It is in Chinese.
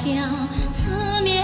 乡，四面。